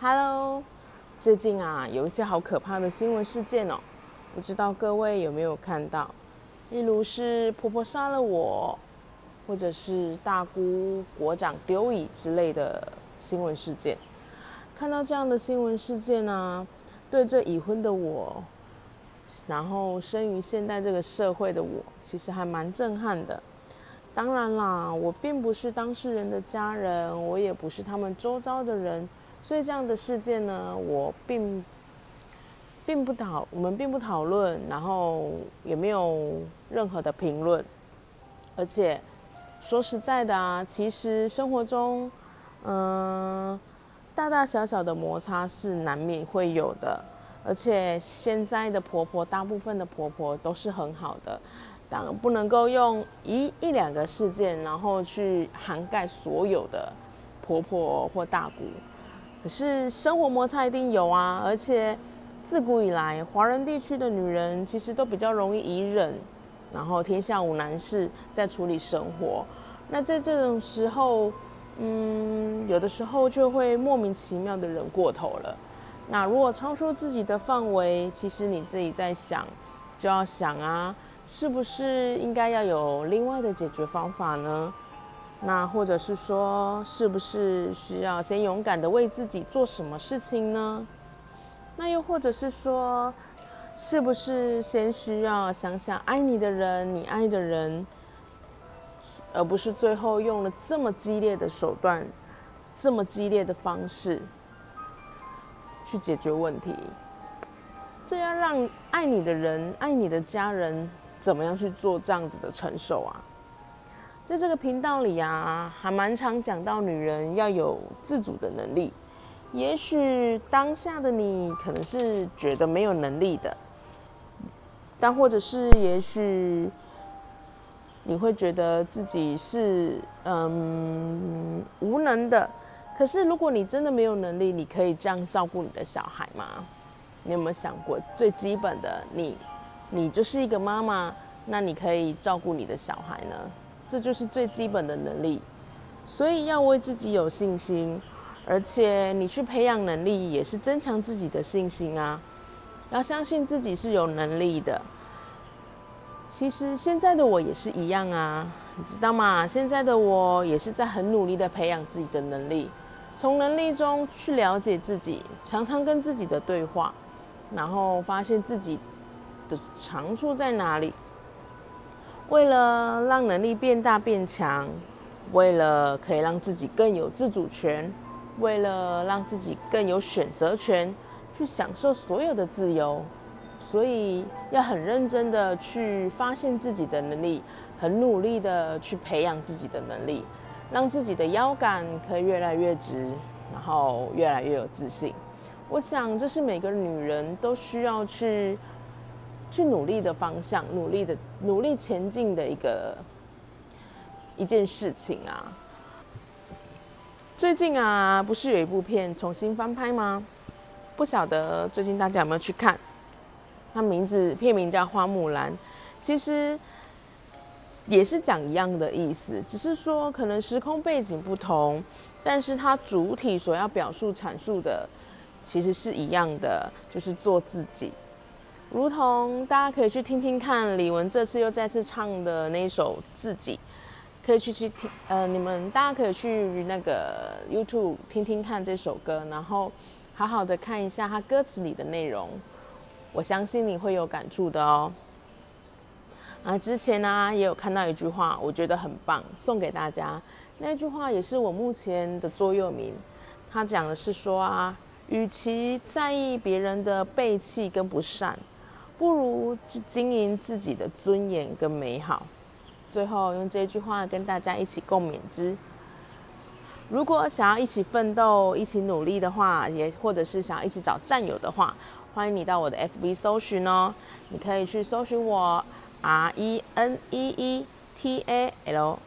Hello，最近啊有一些好可怕的新闻事件哦，不知道各位有没有看到？例如是婆婆杀了我，或者是大姑国长丢椅之类的新闻事件。看到这样的新闻事件呢，对这已婚的我，然后生于现代这个社会的我，其实还蛮震撼的。当然啦，我并不是当事人的家人，我也不是他们周遭的人。所以这样的事件呢，我并并不讨，我们并不讨论，然后也没有任何的评论。而且说实在的啊，其实生活中，嗯，大大小小的摩擦是难免会有的。而且现在的婆婆，大部分的婆婆都是很好的，当然不能够用一一两个事件，然后去涵盖所有的婆婆或大姑。可是生活摩擦一定有啊，而且自古以来，华人地区的女人其实都比较容易隐忍，然后天下无难事，在处理生活。那在这种时候，嗯，有的时候就会莫名其妙的忍过头了。那如果超出自己的范围，其实你自己在想，就要想啊，是不是应该要有另外的解决方法呢？那或者是说，是不是需要先勇敢的为自己做什么事情呢？那又或者是说，是不是先需要想想爱你的人，你爱的人，而不是最后用了这么激烈的手段，这么激烈的方式去解决问题？这要让爱你的人、爱你的家人怎么样去做这样子的承受啊？在这个频道里啊，还蛮常讲到女人要有自主的能力。也许当下的你可能是觉得没有能力的，但或者是也许你会觉得自己是嗯无能的。可是如果你真的没有能力，你可以这样照顾你的小孩吗？你有没有想过最基本的，你你就是一个妈妈，那你可以照顾你的小孩呢？这就是最基本的能力，所以要为自己有信心，而且你去培养能力也是增强自己的信心啊。要相信自己是有能力的。其实现在的我也是一样啊，你知道吗？现在的我也是在很努力的培养自己的能力，从能力中去了解自己，常常跟自己的对话，然后发现自己的长处在哪里。为了让能力变大变强，为了可以让自己更有自主权，为了让自己更有选择权，去享受所有的自由，所以要很认真的去发现自己的能力，很努力的去培养自己的能力，让自己的腰杆可以越来越直，然后越来越有自信。我想这是每个女人都需要去。去努力的方向，努力的努力前进的一个一件事情啊。最近啊，不是有一部片重新翻拍吗？不晓得最近大家有没有去看？它名字片名叫《花木兰》，其实也是讲一样的意思，只是说可能时空背景不同，但是它主体所要表述阐述的其实是一样的，就是做自己。如同大家可以去听听看李玟这次又再次唱的那一首《自己》，可以去去听，呃，你们大家可以去那个 YouTube 听听看这首歌，然后好好的看一下它歌词里的内容，我相信你会有感触的哦。啊，之前呢也有看到一句话，我觉得很棒，送给大家。那句话也是我目前的座右铭，他讲的是说啊，与其在意别人的背弃跟不善。不如去经营自己的尊严跟美好。最后用这句话跟大家一起共勉之：如果想要一起奋斗、一起努力的话，也或者是想要一起找战友的话，欢迎你到我的 FB 搜寻哦。你可以去搜寻我 R E N E E T A L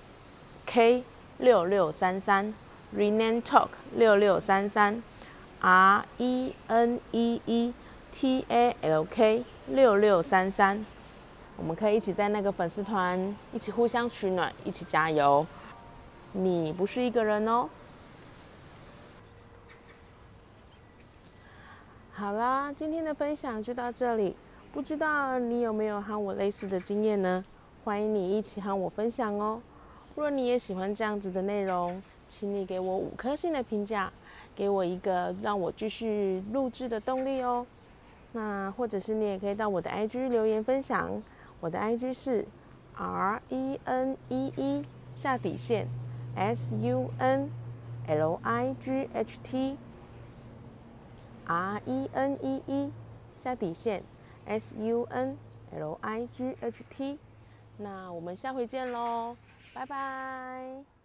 K 六六三三 Renan Talk 六六三三 R E N E E T A L K 六六三三。我们可以一起在那个粉丝团一起互相取暖，一起加油。你不是一个人哦。好啦，今天的分享就到这里。不知道你有没有和我类似的经验呢？欢迎你一起和我分享哦。若你也喜欢这样子的内容，请你给我五颗星的评价，给我一个让我继续录制的动力哦。那或者是你也可以到我的 IG 留言分享，我的 IG 是 R E N E E 下底线。S U N L I G H T R E N E E 下底线 S U N L I G H T，那我们下回见喽，拜拜。